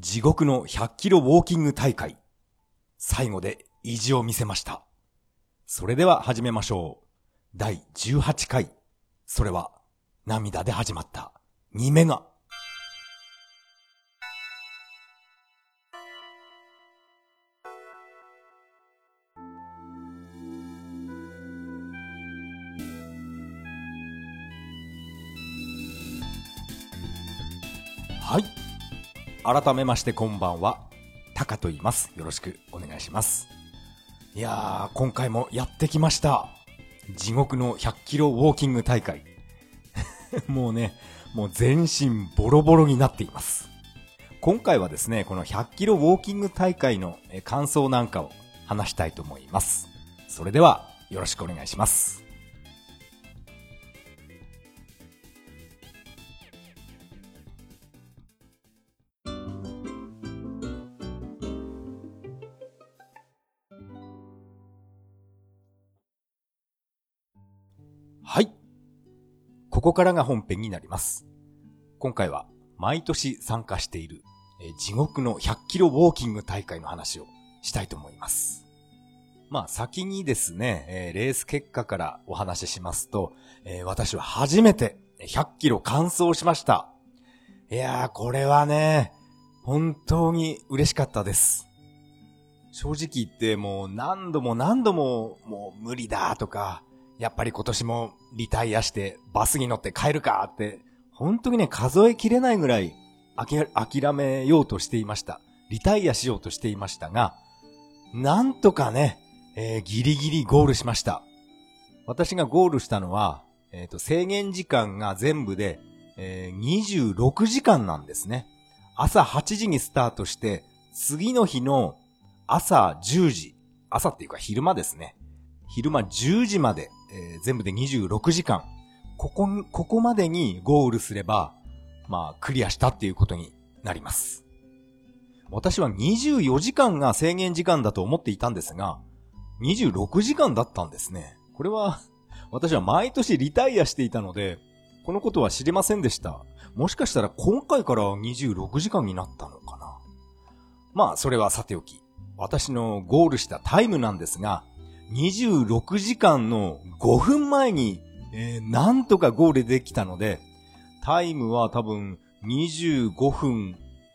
地獄の100キロウォーキング大会。最後で意地を見せました。それでは始めましょう。第18回。それは涙で始まった2メガ。はい。改めましてこんばんは。タカと言います。よろしくお願いします。いやー、今回もやってきました。地獄の100キロウォーキング大会。もうね、もう全身ボロボロになっています。今回はですね、この100キロウォーキング大会の感想なんかを話したいと思います。それでは、よろしくお願いします。ここからが本編になります。今回は毎年参加している、え地獄の100キロウォーキング大会の話をしたいと思います。まあ先にですね、えレース結果からお話ししますと、え私は初めて100キロ完走しました。いやー、これはね、本当に嬉しかったです。正直言ってもう何度も何度ももう無理だとか、やっぱり今年もリタイアしてバスに乗って帰るかって、本当にね、数えきれないぐらい諦めようとしていました。リタイアしようとしていましたが、なんとかね、えーギリギリゴールしました。私がゴールしたのは、えっ、と、制限時間が全部で、えー26時間なんですね。朝8時にスタートして、次の日の朝10時、朝っていうか昼間ですね。昼間10時まで、えー全部で26時間。ここに、ここまでにゴールすれば、まあ、クリアしたっていうことになります。私は24時間が制限時間だと思っていたんですが、26時間だったんですね。これは、私は毎年リタイアしていたので、このことは知りませんでした。もしかしたら今回から26時間になったのかな。まあ、それはさておき。私のゴールしたタイムなんですが、26時間の5分前に、えーなんとかゴールできたので、タイムは多分25分、ん？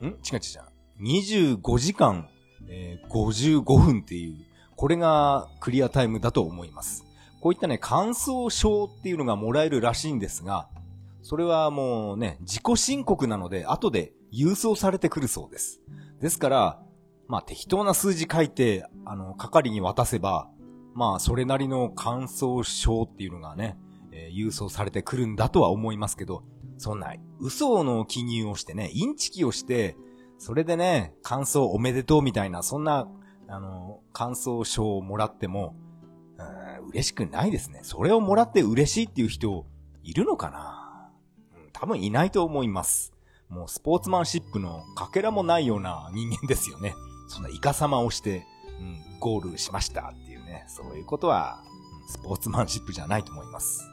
違う違う違う。25時間、えー55分っていう、これがクリアタイムだと思います。こういったね、感想証っていうのがもらえるらしいんですが、それはもうね、自己申告なので、後で郵送されてくるそうです。ですから、まあ適当な数字書いて、あの、係に渡せば、まあそれなりの感想証っていうのがね、えー郵送されてくるんだとは思いますけど、そんな嘘の記入をしてね、インチキをして、それでね、感想おめでとうみたいな、そんな、あの、感想証をもらっても、うん嬉しくないですね。それをもらって嬉しいっていう人、いるのかな？うん多分いないと思います。もうスポーツマンシップのかけらもないような人間ですよね。そんなイカ様をして、うん、ゴールしましたっていうそういうことは、スポーツマンシップじゃないと思います。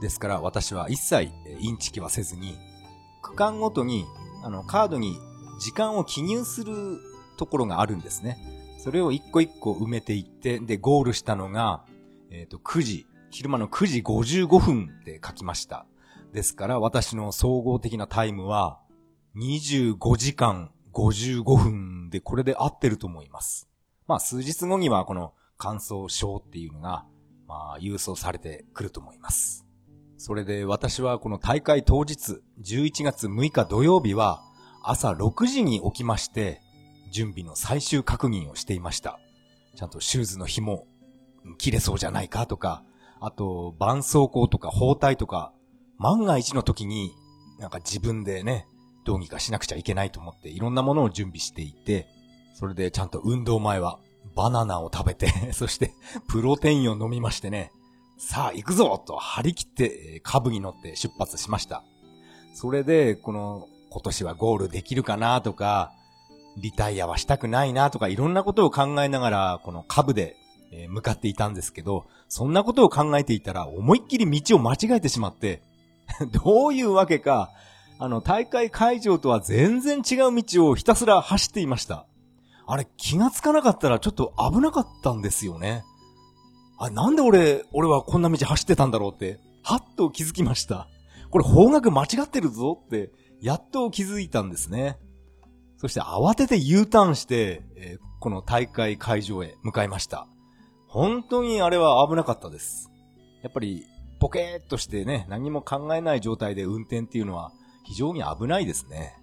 ですから私は一切インチキはせずに、区間ごとに、あの、カードに時間を記入するところがあるんですね。それを一個一個埋めていって、で、ゴールしたのが、えっ、と、9時、昼間の9時55分で書きました。ですから私の総合的なタイムは、25時間55分でこれで合ってると思います。まあ数日後にはこの感想証っていうのが、まあ郵送されてくると思います。それで私はこの大会当日、11月6日土曜日は朝6時に起きまして、準備の最終確認をしていました。ちゃんとシューズの紐、切れそうじゃないかとか、あと、絆創膏とか包帯とか、万が一の時に、なんか自分でね、どうにかしなくちゃいけないと思って、いろんなものを準備していて、それでちゃんと運動前は、バナナを食べて、そして、プロテインを飲みましてね、さあ行くぞと張り切って、えーカブに乗って出発しました。それで、この、今年はゴールできるかなとか、リタイアはしたくないなとか、いろんなことを考えながら、このカブで、え向かっていたんですけど、そんなことを考えていたら、思いっきり道を間違えてしまって、どういうわけか、あの、大会会場とは全然違う道をひたすら走っていました。あれ、気がつかなかったらちょっと危なかったんですよね。あ、なんで俺、俺はこんな道走ってたんだろうって、はっと気づきました。これ方角間違ってるぞって、やっと気づいたんですね。そして慌てて U ターンして、えー、この大会会場へ向かいました。本当にあれは危なかったです。やっぱり、ポケーっとしてね、何も考えない状態で運転っていうのは非常に危ないですね。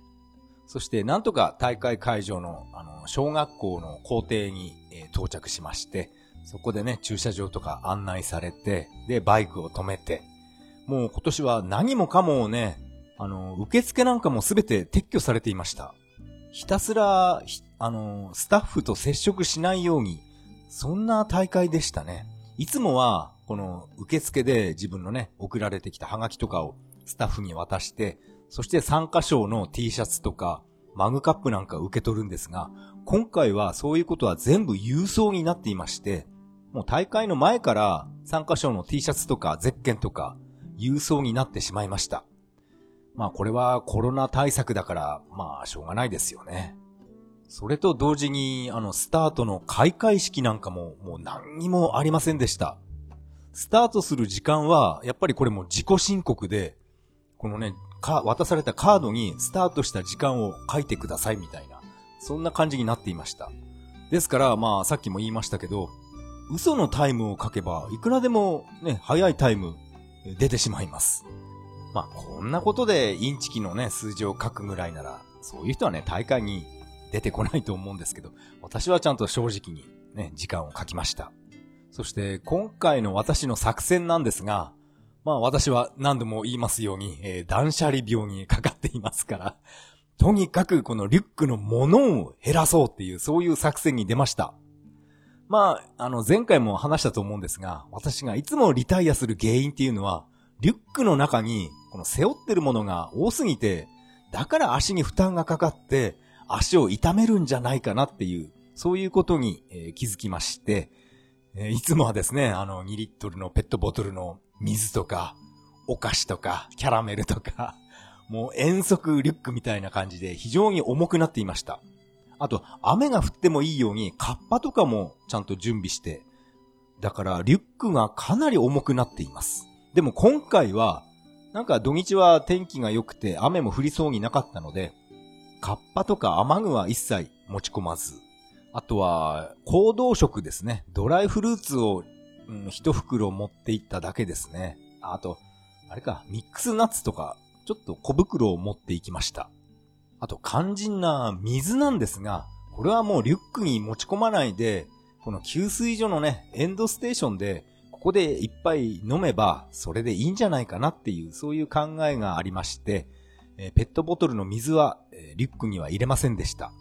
そして、なんとか大会会場の、あの、小学校の校庭に、え、到着しまして、そこでね、駐車場とか案内されて、で、バイクを止めて、もう今年は何もかもね、あの、受付なんかもすべて撤去されていました。ひたすら、あの、スタッフと接触しないように、そんな大会でしたね。いつもは、この受付で自分のね、送られてきたハガキとかをスタッフに渡して、そして参加賞の T シャツとか、マグカップなんか受け取るんですが、今回はそういうことは全部郵送になっていまして、もう大会の前から参加賞の T シャツとかゼッケンとか郵送になってしまいました。まあこれはコロナ対策だから、まあしょうがないですよね。それと同時に、あの、スタートの開会式なんかももう何にもありませんでした。スタートする時間は、やっぱりこれも自己申告で、このね、か、渡されたカードにスタートした時間を書いてくださいみたいな、そんな感じになっていました。ですから、まあ、さっきも言いましたけど、嘘のタイムを書けば、いくらでもね、早いタイム出てしまいます。まあ、こんなことでインチキのね、数字を書くぐらいなら、そういう人はね、大会に出てこないと思うんですけど、私はちゃんと正直にね、時間を書きました。そして今回の私の作戦なんですが、まあ私は何度も言いますように、えー、断捨離病にかかっていますから、とにかくこのリュックのものを減らそうっていう、そういう作戦に出ました。まあ、あの、前回も話したと思うんですが、私がいつもリタイアする原因っていうのは、リュックの中に、この背負ってるものが多すぎて、だから足に負担がかかって、足を痛めるんじゃないかなっていう、そういうことに、えー、気づきまして、えー、いつもはですね、あの、2リットルのペットボトルの水とか、お菓子とか、キャラメルとか、もう遠足リュックみたいな感じで非常に重くなっていました。あと、雨が降ってもいいように、カッパとかもちゃんと準備して、だからリュックがかなり重くなっています。でも今回は、なんか土日は天気が良くて雨も降りそうになかったので、カッパとか雨具は一切持ち込まず、あとは行動食ですね。ドライフルーツを、うん、一袋持っていっただけですね。あと、あれか、ミックスナッツとか、ちょっと小袋を持っていきました。あと肝心な水なんですが、これはもうリュックに持ち込まないで、この給水所のね、エンドステーションで、ここでいっぱい飲めば、それでいいんじゃないかなっていう、そういう考えがありまして、えペットボトルの水は、えリュックには入れませんでした。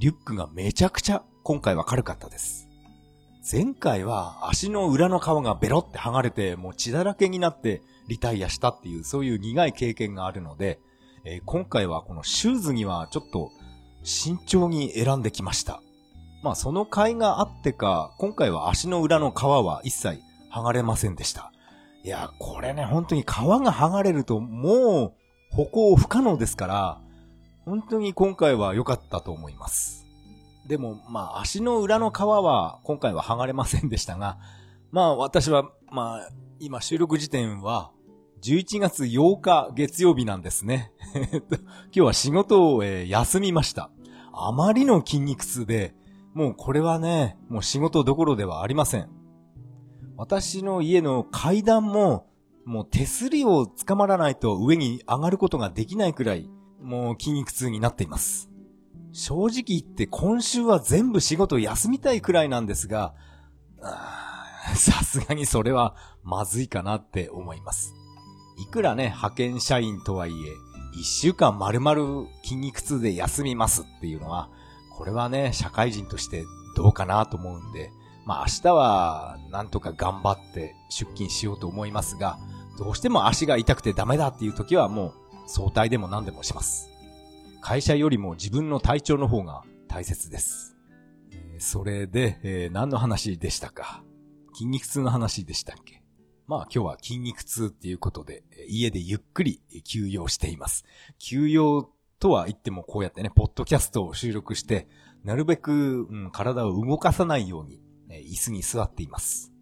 リュックがめちゃくちゃ今回は軽かったです。前回は足の裏の皮がベロって剥がれて、もう血だらけになってリタイアしたっていう、そういう苦い経験があるので、えー、今回はこのシューズにはちょっと慎重に選んできました。まあその甲斐があってか、今回は足の裏の皮は一切剥がれませんでした。いや、これね、本当に皮が剥がれるともう歩行不可能ですから、本当に今回は良かったと思います。でも、まあ足の裏の皮は今回は剥がれませんでしたが、まあ私は、まあ今収録時点は11月8日月曜日なんですね。今日は仕事を、えー、休みました。あまりの筋肉痛で、もうこれはね、もう仕事どころではありません。私の家の階段も、もう手すりを捕まらないと上に上がることができないくらい、もう筋肉痛になっています。正直言って今週は全部仕事休みたいくらいなんですが、さすがにそれはまずいかなって思います。いくらね、派遣社員とはいえ、一週間丸々筋肉痛で休みますっていうのは、これはね、社会人としてどうかなと思うんで、まあ明日はなんとか頑張って出勤しようと思いますが、どうしても足が痛くてダメだっていう時はもう早退でも何でもします。会社よりも自分の体調の方が大切です。それで、えー、何の話でしたか？筋肉痛の話でしたっけ？まあ今日は筋肉痛っていうことで、家でゆっくり休養しています。休養とは言ってもこうやってね、ポッドキャストを収録して、なるべく、うん、体を動かさないように、ね、椅子に座っています。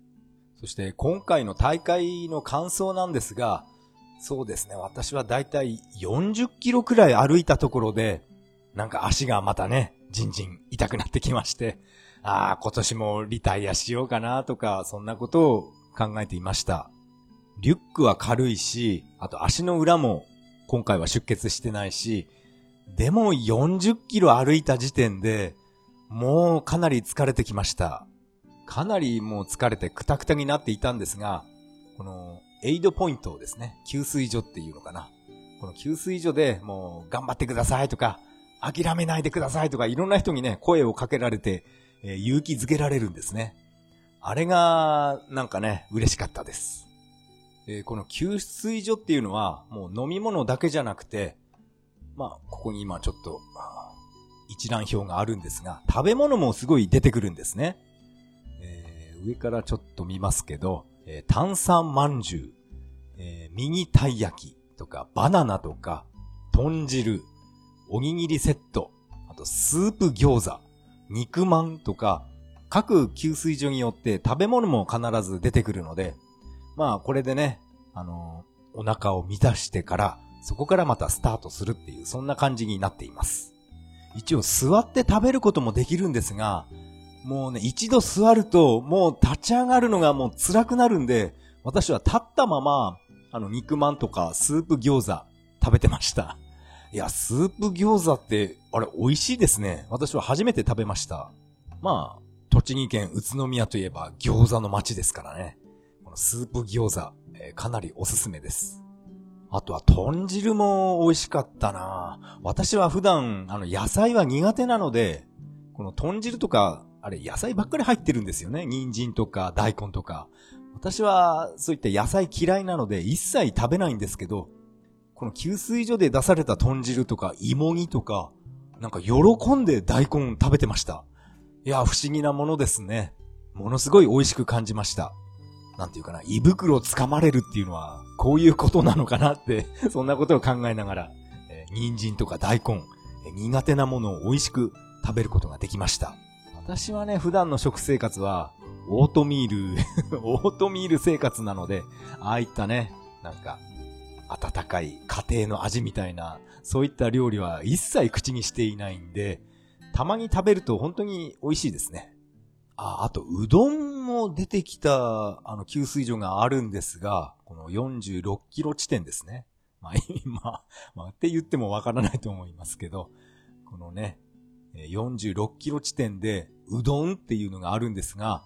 そして今回の大会の感想なんですが、そうですね、私はだいたい40キロくらい歩いたところで、なんか足がまたね、じんじん痛くなってきまして、ああ、今年もリタイアしようかなとか、そんなことを考えていました。リュックは軽いし、あと足の裏も今回は出血してないし、でも40キロ歩いた時点で、もうかなり疲れてきました。かなりもう疲れてクタクタになっていたんですが、このエイドポイントをですね、給水所っていうのかな。この給水所でもう頑張ってくださいとか、諦めないでくださいとかいろんな人にね、声をかけられて、えー、勇気づけられるんですね。あれが、なんかね、嬉しかったです。えー、この給水所っていうのは、もう飲み物だけじゃなくて、まあ、ここに今ちょっと、一覧表があるんですが、食べ物もすごい出てくるんですね。えー、上からちょっと見ますけど、えー、炭酸まんじゅう、えー、ミニたい焼きとか、バナナとか、豚汁、おにぎりセット、あとスープ餃子、肉まんとか、各給水所によって食べ物も必ず出てくるので、まあこれでね、あのー、お腹を満たしてから、そこからまたスタートするっていう、そんな感じになっています。一応座って食べることもできるんですが、もうね、一度座ると、もう立ち上がるのがもう辛くなるんで、私は立ったまま、あの、肉まんとかスープ餃子食べてました。いや、スープ餃子って、あれ、美味しいですね。私は初めて食べました。まあ、栃木県宇都宮といえば餃子の街ですからね。このスープ餃子、えー、かなりおすすめです。あとは豚汁も美味しかったな私は普段、あの、野菜は苦手なので、この豚汁とか、あれ、野菜ばっかり入ってるんですよね。人参とか大根とか。私は、そういった野菜嫌いなので、一切食べないんですけど、この給水所で出された豚汁とか芋煮とか、なんか喜んで大根食べてました。いや、不思議なものですね。ものすごい美味しく感じました。なんていうかな、胃袋掴まれるっていうのは、こういうことなのかなって そんなことを考えながら、えー、人参とか大根、えー、苦手なものを美味しく食べることができました。私はね、普段の食生活は、オートミール オートミール生活なので、ああいったね、なんか、温かい家庭の味みたいな、そういった料理は一切口にしていないんで、たまに食べると本当に美味しいですね。あ、あと、うどんも出てきた、あの、給水所があるんですが、この46キロ地点ですね。まあ、今、まあ、って言ってもわからないと思いますけど、このね、46キロ地点で、うどんっていうのがあるんですが、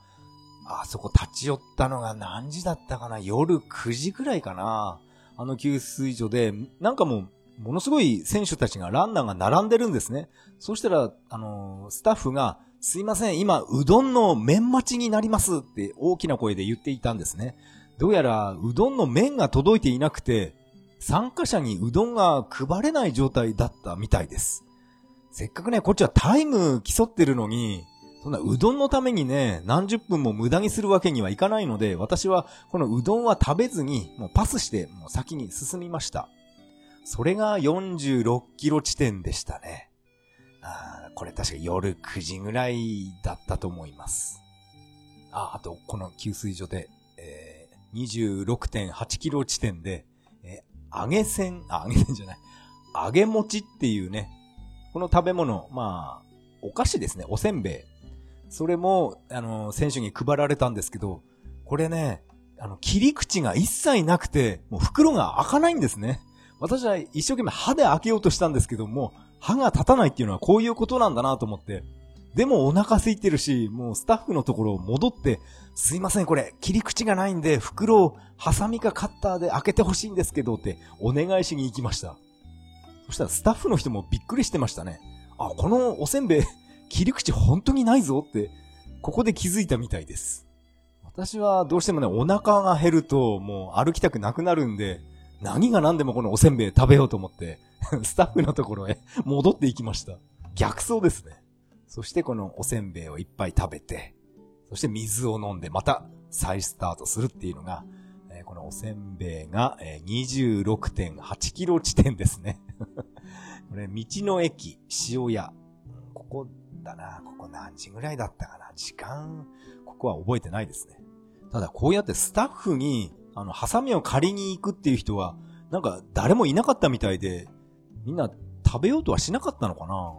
あそこ立ち寄ったのが何時だったかな？夜9時くらいかなあの給水所で、なんかもう、ものすごい選手たちが、ランナーが並んでるんですね。そしたら、あのー、スタッフが、すいません、今、うどんの麺待ちになりますって大きな声で言っていたんですね。どうやら、うどんの麺が届いていなくて、参加者にうどんが配れない状態だったみたいです。せっかくね、こっちはタイム競ってるのに、そんなうどんのためにね、何十分も無駄にするわけにはいかないので、私はこのうどんは食べずに、もうパスして、もう先に進みました。それが46キロ地点でしたね。あこれ確か夜9時ぐらいだったと思います。あ、あと、この給水所で、えー、26.8キロ地点で、えー、揚げせん、あ、揚げせんじゃない、揚げ餅っていうね、この食べ物、まあ、お菓子ですね、おせんべい。それも、あの、選手に配られたんですけど、これね、あの、切り口が一切なくて、もう袋が開かないんですね。私は一生懸命歯で開けようとしたんですけども、歯が立たないっていうのはこういうことなんだなと思って。でもお腹空いてるし、もうスタッフのところ戻って、すいませんこれ、切り口がないんで、袋をハサミかカッターで開けてほしいんですけどってお願いしに行きました。そしたらスタッフの人もびっくりしてましたね。あ、このおせんべい、切り口本当にないぞって、ここで気づいたみたいです。私はどうしてもね、お腹が減るともう歩きたくなくなるんで、何が何でもこのおせんべい食べようと思って、スタッフのところへ戻っていきました。逆走ですね。そしてこのおせんべいをいっぱい食べて、そして水を飲んでまた再スタートするっていうのが、このおせんべいが、え、26.8キロ地点ですね。これ、道の駅、塩屋。ここだな。ここ何時ぐらいだったかな。時間、ここは覚えてないですね。ただ、こうやってスタッフに、あの、ハサミを借りに行くっていう人は、なんか誰もいなかったみたいで、みんな食べようとはしなかったのかな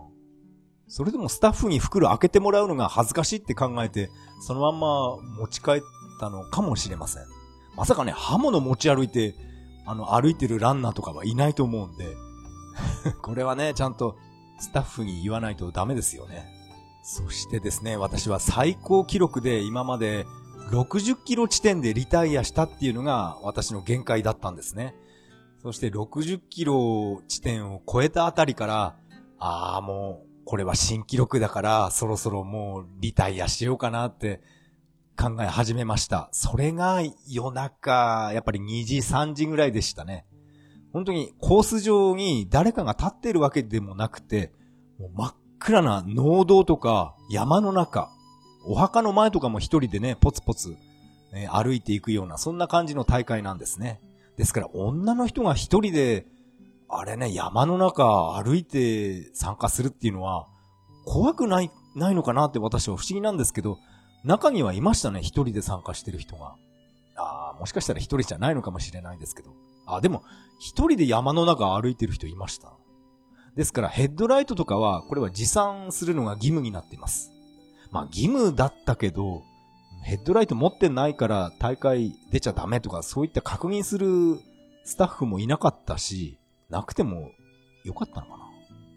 それでもスタッフに袋開けてもらうのが恥ずかしいって考えて、そのまんま持ち帰ったのかもしれません。まさかね、刃物持ち歩いて、あの、歩いてるランナーとかはいないと思うんで、これはね、ちゃんとスタッフに言わないとダメですよね。そしてですね、私は最高記録で今まで60キロ地点でリタイアしたっていうのが私の限界だったんですね。そして60キロ地点を超えたあたりから、ああ、もう、これは新記録だから、そろそろもうリタイアしようかなって考え始めました。それが夜中、やっぱり2時、3時ぐらいでしたね。本当にコース上に誰かが立ってるわけでもなくて、もう真っ暗な農道とか山の中、お墓の前とかも一人でね、ポツポツ、え歩いていくような、そんな感じの大会なんですね。ですから女の人が一人で、あれね、山の中歩いて参加するっていうのは、怖くない、ないのかなって私は不思議なんですけど、中にはいましたね、一人で参加してる人が。ああ、もしかしたら一人じゃないのかもしれないですけど。あ、でも、一人で山の中歩いてる人いました。ですからヘッドライトとかは、これは持参するのが義務になっています。まあ義務だったけど、ヘッドライト持ってないから大会出ちゃダメとかそういった確認するスタッフもいなかったし、なくてもよかったのかな。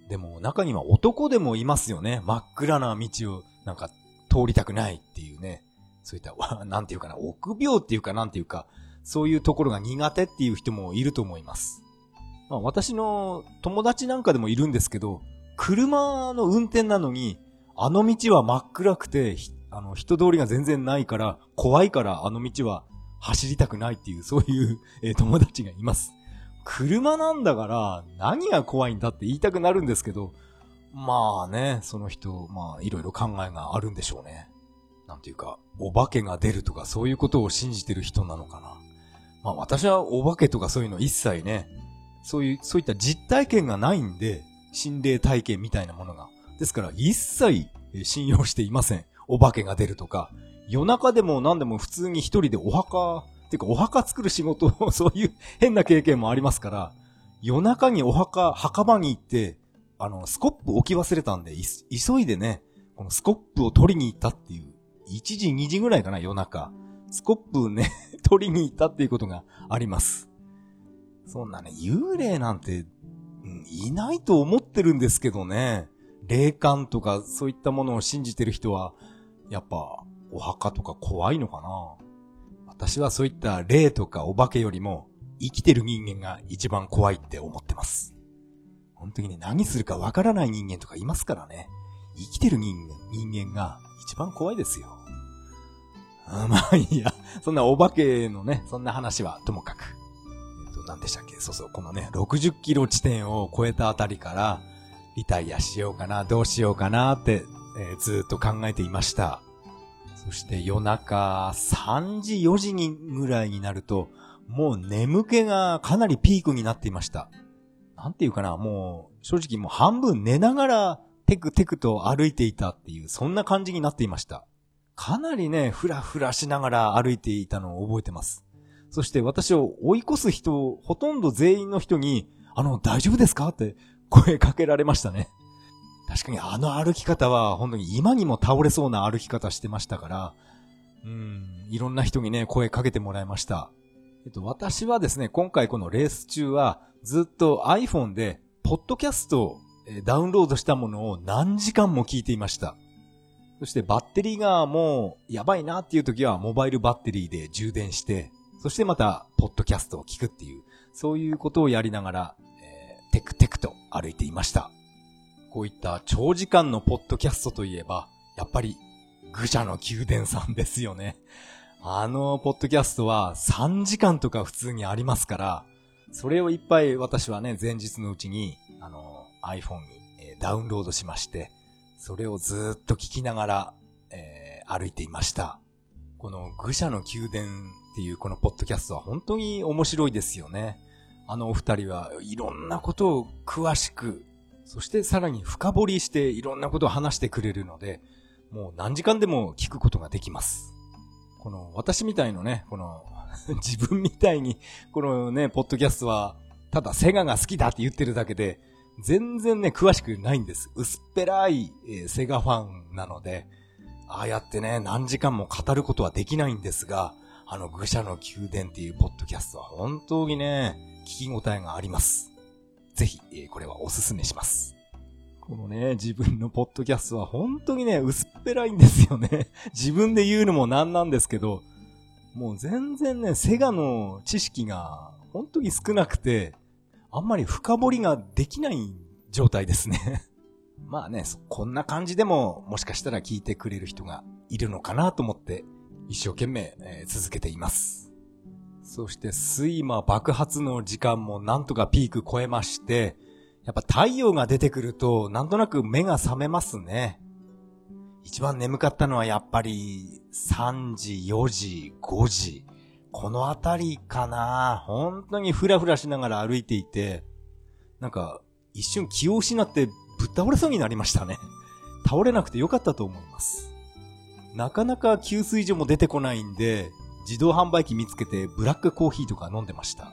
でも中には男でもいますよね。真っ暗な道をなんか通りたくないっていうね。そういった、なんていうかな、臆病っていうかなんていうか、そういうところが苦手っていう人もいると思います。まあ私の友達なんかでもいるんですけど、車の運転なのに、あの道は真っ暗くて、あの、人通りが全然ないから、怖いからあの道は走りたくないっていう、そういう、友達がいます。車なんだから、何が怖いんだって言いたくなるんですけど、まあね、その人、まあ、いろいろ考えがあるんでしょうね。なんていうか、お化けが出るとかそういうことを信じてる人なのかな。まあ私はお化けとかそういうの一切ね、そういう、そういった実体験がないんで、心霊体験みたいなものが。ですから一切信用していません。お化けが出るとか、夜中でも何でも普通に一人でお墓、っていうかお墓作る仕事を そういう変な経験もありますから、夜中にお墓、墓場に行って、あの、スコップ置き忘れたんで、急いでね、このスコップを取りに行ったっていう、1時2時ぐらいかな、夜中。スコップね、取りに行ったっていうことがあります。そんなね、幽霊なんて、うん、いないと思ってるんですけどね。霊感とかそういったものを信じてる人は、やっぱ、お墓とか怖いのかな私はそういった霊とかお化けよりも、生きてる人間が一番怖いって思ってます。本当にね、何するかわからない人間とかいますからね。生きてる人間、人間が一番怖いですよ。あ まあいいや。そんなお化けのね、そんな話はともかく。えっと、何でしたっけ？そうそう、このね、60キロ地点を超えたあたりから、リタイアしようかな、どうしようかなって、えー、ずっと考えていました。そして夜中3時4時にぐらいになると、もう眠気がかなりピークになっていました。なんていうかな、もう正直もう半分寝ながらテクテクと歩いていたっていう、そんな感じになっていました。かなりね、ふらふらしながら歩いていたのを覚えてます。そして私を追い越す人、ほとんど全員の人に、あの、大丈夫ですか？って声かけられましたね。確かにあの歩き方は本当に今にも倒れそうな歩き方してましたから、うん、いろんな人にね、声かけてもらいました。えっと、私はですね、今回このレース中はずっと iPhone で、ポッドキャストをダウンロードしたものを何時間も聞いていました。そしてバッテリーがもうやばいなっていう時はモバイルバッテリーで充電して、そしてまたポッドキャストを聞くっていう、そういうことをやりながら、えー、テクテクと歩いていました。こういった長時間のポッドキャストといえば、やっぱり、愚者の宮殿さんですよね。あのポッドキャストは3時間とか普通にありますから、それをいっぱい私はね、前日のうちに、あの、iPhone に、ダウンロードしまして、それをずっと聞きながら、えー、歩いていました。この愚者の宮殿っていうこのポッドキャストは本当に面白いですよね。あのお二人はいろんなことを詳しく、そしてさらに深掘りしていろんなことを話してくれるので、もう何時間でも聞くことができます。この私みたいのね、この 自分みたいに、このね、ポッドキャストは、ただセガが好きだって言ってるだけで、全然ね、詳しくないんです。薄っぺらい、えー、セガファンなので、ああやってね、何時間も語ることはできないんですが、あの、愚者の宮殿っていうポッドキャストは本当にね、聞き応えがあります。ぜひ、えー、これはおすすめします。このね、自分のポッドキャストは本当にね、薄っぺらいんですよね。自分で言うのもなんなんですけど、もう全然ね、セガの知識が本当に少なくて、あんまり深掘りができない状態ですね まあね、こんな感じでももしかしたら聞いてくれる人がいるのかなと思って一生懸命、え、続けています。そして睡魔爆発の時間もなんとかピーク超えまして、やっぱ太陽が出てくるとなんとなく目が覚めますね。一番眠かったのはやっぱり3時、4時、5時。このあたりかな本当にふらふらしながら歩いていて、なんか、一瞬気を失ってぶっ倒れそうになりましたね。倒れなくてよかったと思います。なかなか給水所も出てこないんで、自動販売機見つけてブラックコーヒーとか飲んでました。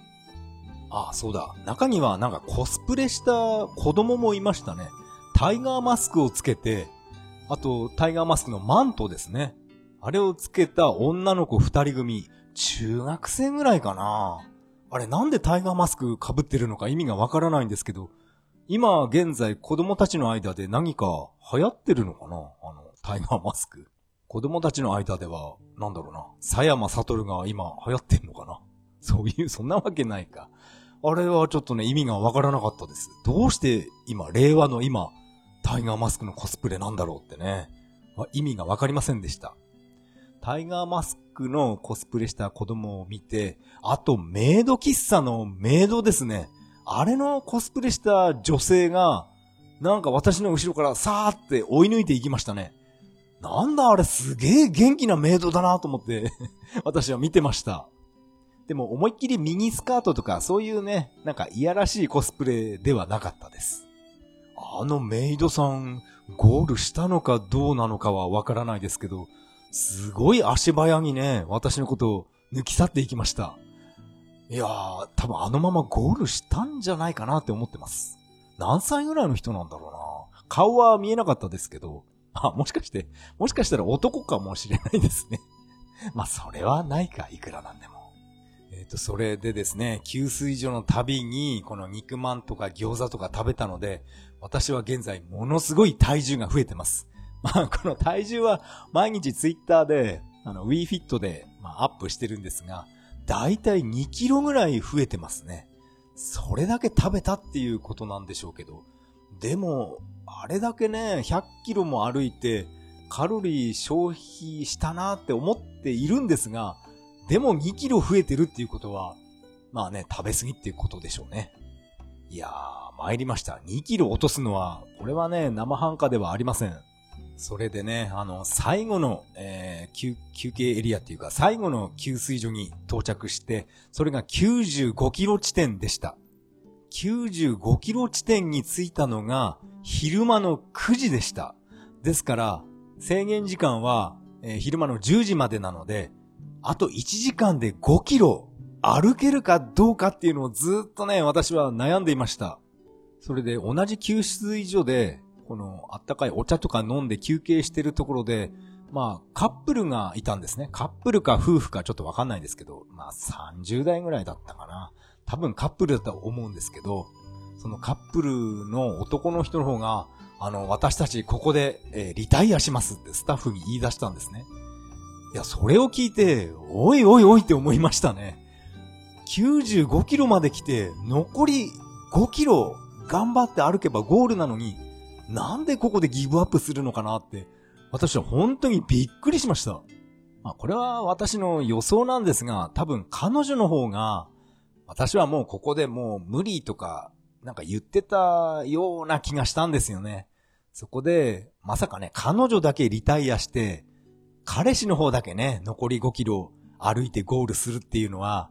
ああ、そうだ。中にはなんかコスプレした子供もいましたね。タイガーマスクをつけて、あとタイガーマスクのマントですね。あれをつけた女の子二人組、中学生ぐらいかな。あれなんでタイガーマスク被ってるのか意味がわからないんですけど、今現在子供たちの間で何か流行ってるのかな？あの、タイガーマスク。子供たちの間では、なんだろうな、佐山悟が今流行ってんのかな？そういう、そんなわけないか。あれはちょっとね、意味がわからなかったです。どうして今、令和の今、タイガーマスクのコスプレなんだろうってね。意味がわかりませんでした。タイガーマスクのコスプレした子供を見て、あとメイド喫茶のメイドですね。あれのコスプレした女性が、なんか私の後ろからさーって追い抜いていきましたね。なんだあれすげえ元気なメイドだなと思って 私は見てました。でも思いっきりミニスカートとかそういうね、なんかいやらしいコスプレではなかったです。あのメイドさん、ゴールしたのかどうなのかはわからないですけど、すごい足早にね、私のことを抜き去っていきました。いやー、多分あのままゴールしたんじゃないかなって思ってます。何歳ぐらいの人なんだろうな。顔は見えなかったですけど、あ、もしかして、もしかしたら男かもしれないですね。まあ、それはないか、いくらなんでも。えっ、ー、と、それでですね、給水所の旅に、この肉まんとか餃子とか食べたので、私は現在ものすごい体重が増えてます。まあ、この体重は毎日ツイッターで、あの、WeFit で、まあ、アップしてるんですが、だいたい2キロぐらい増えてますね。それだけ食べたっていうことなんでしょうけど。でも、あれだけね、100キロも歩いて、カロリー消費したなって思っているんですが、でも2キロ増えてるっていうことは、まあね、食べ過ぎっていうことでしょうね。いやー、参りました。2キロ落とすのは、これはね、生半可ではありません。それでね、あの、最後の、えー、休、休憩エリアっていうか、最後の給水所に到着して、それが95キロ地点でした。95キロ地点に着いたのが、昼間の9時でした。ですから、制限時間は、えー、昼間の10時までなので、あと1時間で5キロ歩けるかどうかっていうのをずっとね、私は悩んでいました。それで同じ給水所で、このあったかいお茶とか飲んで休憩してるところで、まあ、カップルがいたんですね。カップルか夫婦かちょっとわかんないんですけど、まあ30代ぐらいだったかな。多分カップルだと思うんですけど、そのカップルの男の人の方が、あの、私たちここで、えー、リタイアしますってスタッフに言い出したんですね。いや、それを聞いて、おいおいおいって思いましたね。95キロまで来て、残り5キロ頑張って歩けばゴールなのに、なんでここでギブアップするのかなって、私は本当にびっくりしました。まあ、これは私の予想なんですが、多分彼女の方が、私はもうここでもう無理とか、なんか言ってたような気がしたんですよね。そこで、まさかね、彼女だけリタイアして、彼氏の方だけね、残り5キロ歩いてゴールするっていうのは、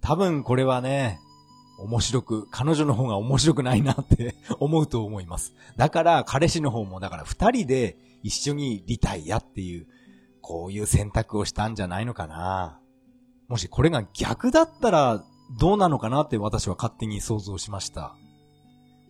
多分これはね、面白く、彼女の方が面白くないなって 思うと思います。だから彼氏の方も、だから二人で一緒にリタイアっていう、こういう選択をしたんじゃないのかな。もしこれが逆だったらどうなのかなって私は勝手に想像しました。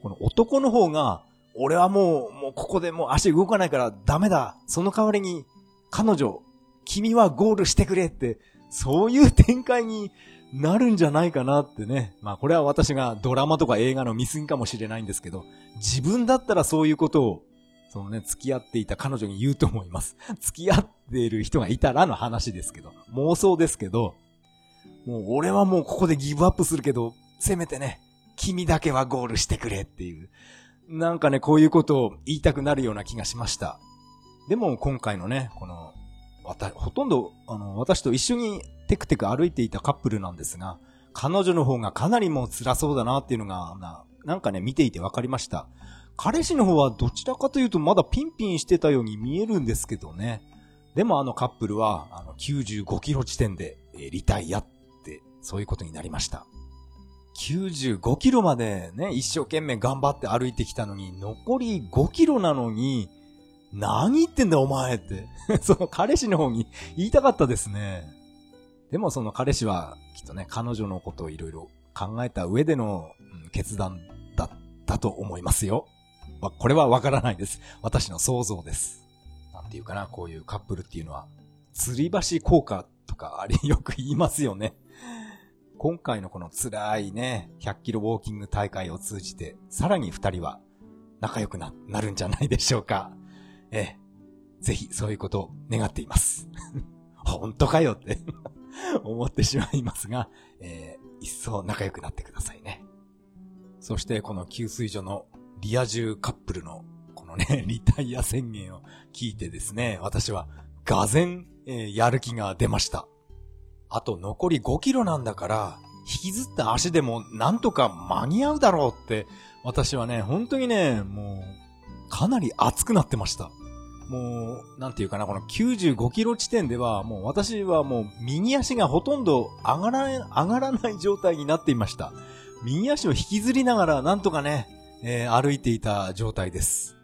この男の方が、俺はもう、もうここでもう足動かないからダメだ。その代わりに、彼女、君はゴールしてくれって、そういう展開になるんじゃないかなってね。まあこれは私がドラマとか映画の見過ぎかもしれないんですけど、自分だったらそういうことを、そのね、付き合っていた彼女に言うと思います。付き合っている人がいたらの話ですけど、妄想ですけど、もう俺はもうここでギブアップするけど、せめてね、君だけはゴールしてくれっていう。なんかね、こういうことを言いたくなるような気がしました。でも今回のね、この、ほとんど、あの、私と一緒にテクテク歩いていたカップルなんですが、彼女の方がかなりもう辛そうだなっていうのが、ななんかね、見ていて分かりました。彼氏の方はどちらかというとまだピンピンしてたように見えるんですけどね。でもあのカップルは、あの、95キロ地点で、リタイアって、そういうことになりました。95キロまでね、一生懸命頑張って歩いてきたのに、残り5キロなのに、何言ってんだお前って。その彼氏の方に言いたかったですね。でもその彼氏はきっとね、彼女のことをいろいろ考えた上での、決断だったと思いますよ。まこれはわからないです。私の想像です。なんていうかな、こういうカップルっていうのは、吊り橋効果とかあれ よく言いますよね。今回のこの辛いね、100キロウォーキング大会を通じて、さらに二人は仲良くな、なるんじゃないでしょうか。ええ、ぜひそういうことを願っています。本当かよって 思ってしまいますが、えー、一層仲良くなってくださいね。そしてこの給水所のリア充カップルのこのね、リタイア宣言を聞いてですね、私はがぜん、えー、やる気が出ました。あと残り5キロなんだから、引きずった足でもなんとか間に合うだろうって、私はね、本当にね、もう、かなり熱くなってました。もう、なんていうかな、この95キロ地点では、もう私はもう右足がほとんど上がら、上がらない状態になっていました。右足を引きずりながら、なんとかね、えー、歩いていた状態です。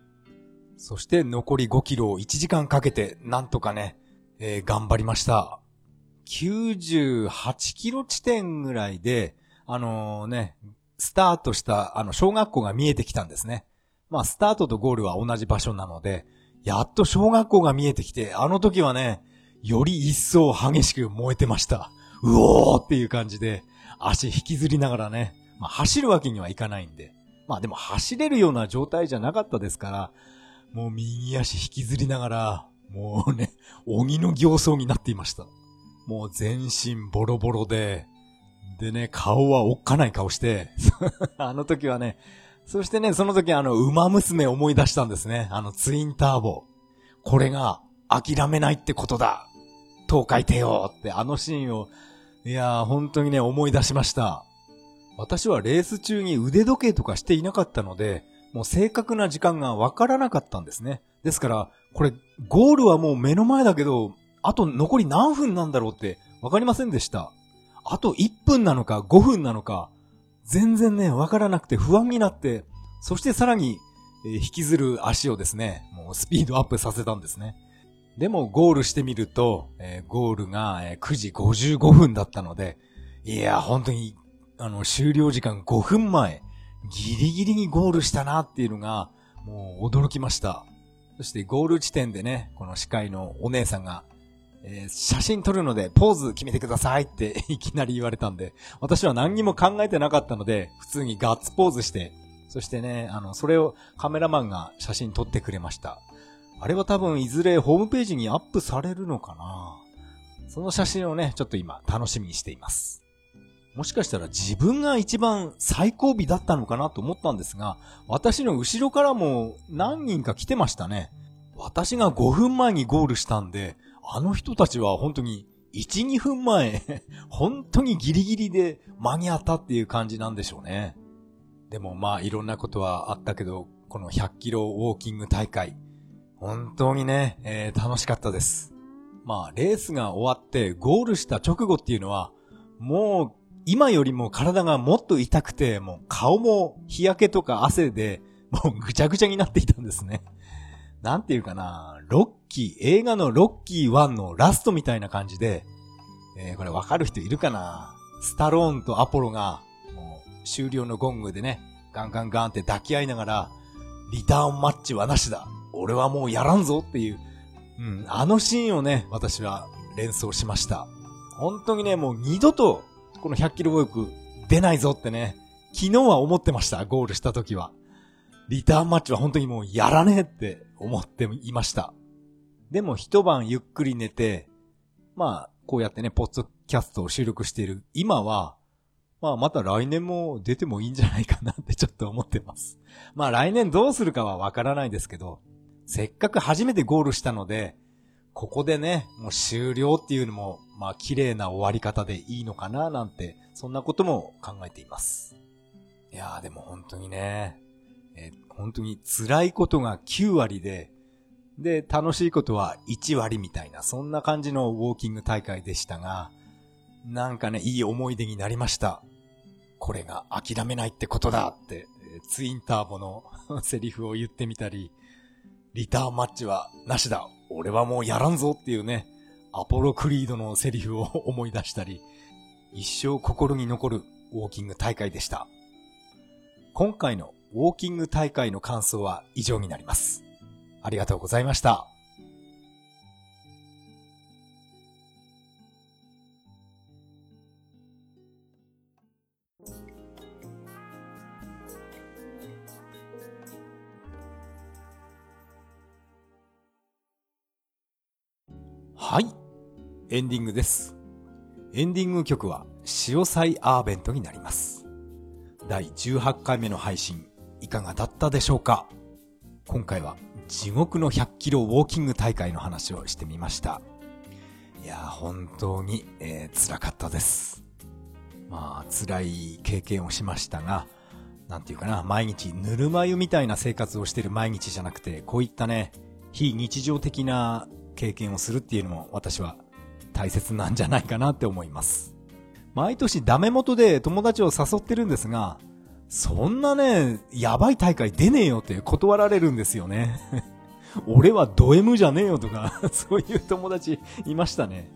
そして残り5キロを1時間かけて、なんとかね、えー、頑張りました。98キロ地点ぐらいで、あのー、ね、スタートした、あの、小学校が見えてきたんですね。まあ、スタートとゴールは同じ場所なので、やっと小学校が見えてきて、あの時はね、より一層激しく燃えてました。うおーっていう感じで、足引きずりながらね、まあ走るわけにはいかないんで。まあでも走れるような状態じゃなかったですから、もう右足引きずりながら、もうね、鬼の形相になっていました。もう全身ボロボロで、でね、顔はおっかない顔して、あの時はね、そしてね、その時あの、馬娘思い出したんですね。あの、ツインターボ。これが、諦めないってことだ。東海帝王って、あのシーンを、いやー、本当にね、思い出しました。私はレース中に腕時計とかしていなかったので、もう正確な時間がわからなかったんですね。ですから、これ、ゴールはもう目の前だけど、あと残り何分なんだろうってわかりませんでした。あと1分なのか5分なのか、全然ね、わからなくて不安になって、そしてさらに、え、引きずる足をですね、もうスピードアップさせたんですね。でもゴールしてみると、え、ゴールが、え、9時55分だったので、いや、本当に、あの、終了時間5分前、ギリギリにゴールしたなっていうのが、もう驚きました。そしてゴール地点でね、この司会のお姉さんが、えー、写真撮るのでポーズ決めてくださいって いきなり言われたんで、私は何にも考えてなかったので、普通にガッツポーズして、そしてね、あの、それをカメラマンが写真撮ってくれました。あれは多分いずれホームページにアップされるのかなその写真をね、ちょっと今楽しみにしています。もしかしたら自分が一番最後尾だったのかなと思ったんですが、私の後ろからも何人か来てましたね。私が5分前にゴールしたんで、あの人たちは本当に1、2分前、本当にギリギリで間に合ったっていう感じなんでしょうね。でもまあいろんなことはあったけど、この100キロウォーキング大会、本当にね、えー、楽しかったです。まあ、レースが終わってゴールした直後っていうのは、もう、今よりも体がもっと痛くて、もう顔も日焼けとか汗で、もうぐちゃぐちゃになっていたんですね。なんていうかな、ロッキー、映画のロッキー1のラストみたいな感じで、えー、これわかる人いるかな？スタローンとアポロが、もう終了のゴングでね、ガンガンガンって抱き合いながら、リターンマッチはなしだ。俺はもうやらんぞっていう、うん、あのシーンをね、私は連想しました。本当にね、もう二度と、この100キロボーク出ないぞってね、昨日は思ってました、ゴールした時は。リターンマッチは本当にもうやらねえって思っていました。でも一晩ゆっくり寝て、まあ、こうやってね、ポッドキャストを収録している今は、まあまた来年も出てもいいんじゃないかなってちょっと思ってます。まあ来年どうするかはわからないですけど、せっかく初めてゴールしたので、ここでね、もう終了っていうのも、まあ綺麗な終わり方でいいのかななんて、そんなことも考えています。いやーでも本当にね、えー、本当に辛いことが9割で、で、楽しいことは1割みたいな、そんな感じのウォーキング大会でしたが、なんかね、いい思い出になりました。これが諦めないってことだって、ツインターボの セリフを言ってみたり、リターンマッチはなしだ。俺はもうやらんぞっていうね、アポロクリードのセリフを思い出したり、一生心に残るウォーキング大会でした。今回のウォーキング大会の感想は以上になります。ありがとうございました。はい。エンディングです。エンディング曲は、潮祭アーベントになります。第18回目の配信、いかがだったでしょうか？今回は、地獄の100キロウォーキング大会の話をしてみました。いや、本当に、えー、辛かったです。まあ、辛い経験をしましたが、なんていうかな、毎日ぬるま湯みたいな生活をしてる毎日じゃなくて、こういったね、非日常的な経験をするっていうのも私は大切なんじゃないかなって思います。毎年ダメ元で友達を誘ってるんですが、そんなね、やばい大会出ねえよって断られるんですよね。俺はド M じゃねえよとか そういう友達いましたね。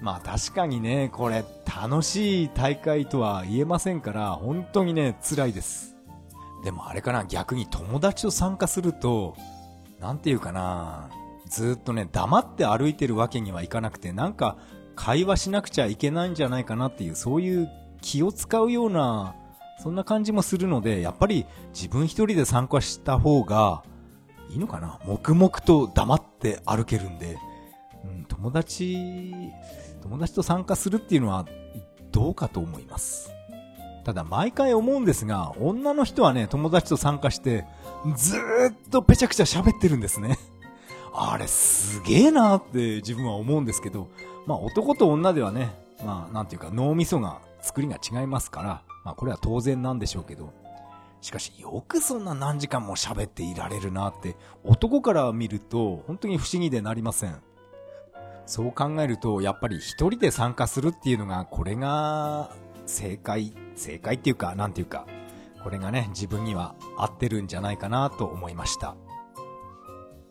まあ確かにね、これ楽しい大会とは言えませんから、本当にね、辛いです。でもあれかな、逆に友達と参加すると、なんていうかな、ずっとね、黙って歩いてるわけにはいかなくて、なんか会話しなくちゃいけないんじゃないかなっていう、そういう気を使うような、そんな感じもするので、やっぱり自分一人で参加した方がいいのかな？黙々と黙って歩けるんで、うん、友達、友達と参加するっていうのはどうかと思います。ただ毎回思うんですが、女の人はね、友達と参加して、ずーっとぺちゃくちゃ喋ってるんですね。あれすげえなーって自分は思うんですけど、まあ男と女ではね、まあなんていうか脳みそが作りが違いますから、まあこれは当然なんでしょうけど、しかしよくそんな何時間も喋っていられるなって男から見ると本当に不思議でなりません。そう考えるとやっぱり一人で参加するっていうのがこれが正解、正解っていうかなんていうか、これがね自分には合ってるんじゃないかなと思いました。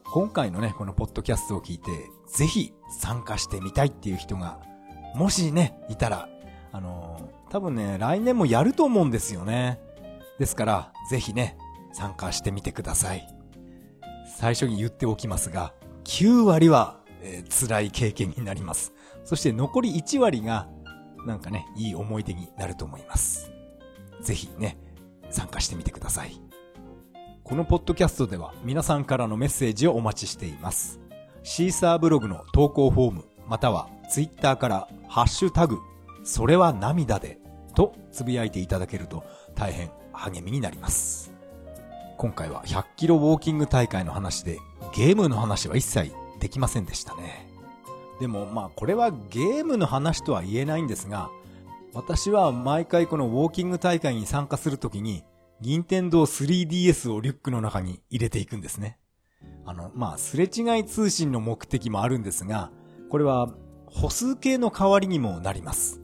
今回のね、このポッドキャストを聞いて、ぜひ参加してみたいっていう人が、もしね、いたら、あの、多分ね、来年もやると思うんですよね。ですから、ぜひね、参加してみてください。最初に言っておきますが、9割は、えー、辛い経験になります。そして残り1割が、なんかね、いい思い出になると思います。ぜひね、参加してみてください。このポッドキャストでは皆さんからのメッセージをお待ちしています。シーサーブログの投稿フォーム、またはツイッターからハッシュタグ、それは涙でとつぶやいていただけると大変励みになります。今回は100キロウォーキング大会の話でゲームの話は一切できませんでしたね。でもまあこれはゲームの話とは言えないんですが、私は毎回このウォーキング大会に参加するときに任天堂 3DS をリュックの中に入れていくんですね。あの、まあ、すれ違い通信の目的もあるんですが、これは歩数計の代わりにもなります。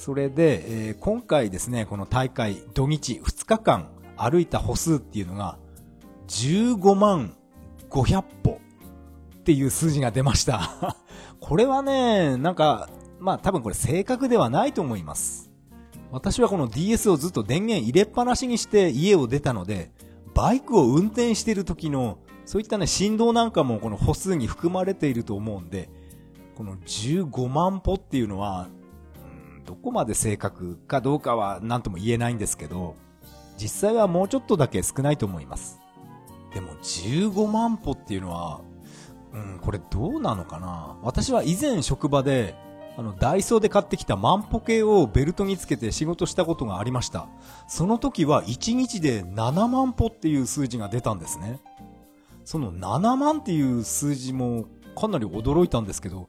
それで、えー、今回ですね、この大会土日2日間歩いた歩数っていうのが15万500歩っていう数字が出ました。これはね、なんか、まあ多分これ正確ではないと思います。私はこの DS をずっと電源入れっぱなしにして家を出たので、バイクを運転している時の、そういったね、振動なんかもこの歩数に含まれていると思うんで、この15万歩っていうのは、どこまで正確かどうかは何とも言えないんですけど、実際はもうちょっとだけ少ないと思います。でも15万歩っていうのは、うん、これどうなのかな私は以前職場で、あの、ダイソーで買ってきた万歩計をベルトにつけて仕事したことがありました。その時は1日で7万歩っていう数字が出たんですね。その7万っていう数字もかなり驚いたんですけど、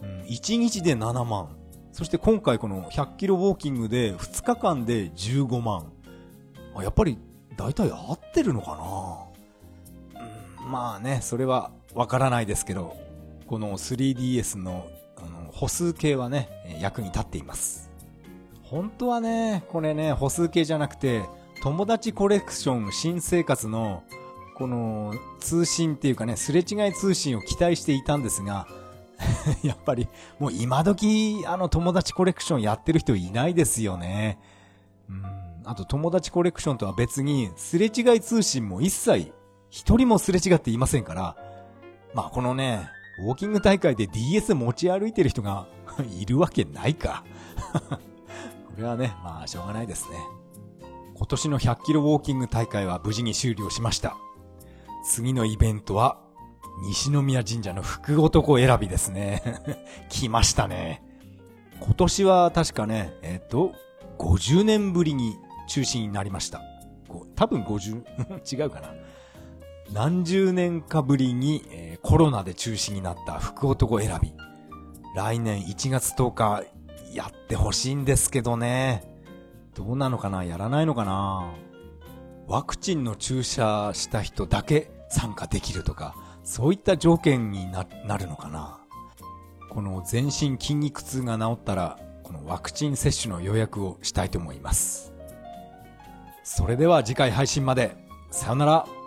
うん、1日で7万。そして今回この100キロウォーキングで2日間で15万。あやっぱり大体合ってるのかな、うん、まあね、それはわからないですけど、この 3DS のあの歩数計はね、役に立っています。本当はね、これね、歩数計じゃなくて、友達コレクション新生活の、この通信っていうかね、すれ違い通信を期待していたんですが、やっぱりもう今時あの友達コレクションやってる人いないですよね。うん。あと友達コレクションとは別に、すれ違い通信も一切、一人もすれ違っていませんから、まあこのね、ウォーキング大会で DS 持ち歩いてる人が いるわけないか これはね、まあしょうがないですね。今年の100キロウォーキング大会は無事に終了しました。次のイベントは、西宮神社の福男選びですね。来ましたね。今年は確かね、えっと、50年ぶりに中止になりました。多分50、違うかな。何十年かぶりに、えー、コロナで中止になった福男選び。来年1月10日やってほしいんですけどね。どうなのかな？やらないのかな？ワクチンの注射した人だけ参加できるとか、そういった条件になるのかなこの全身筋肉痛が治ったら、このワクチン接種の予約をしたいと思います。それでは次回配信まで。さよなら。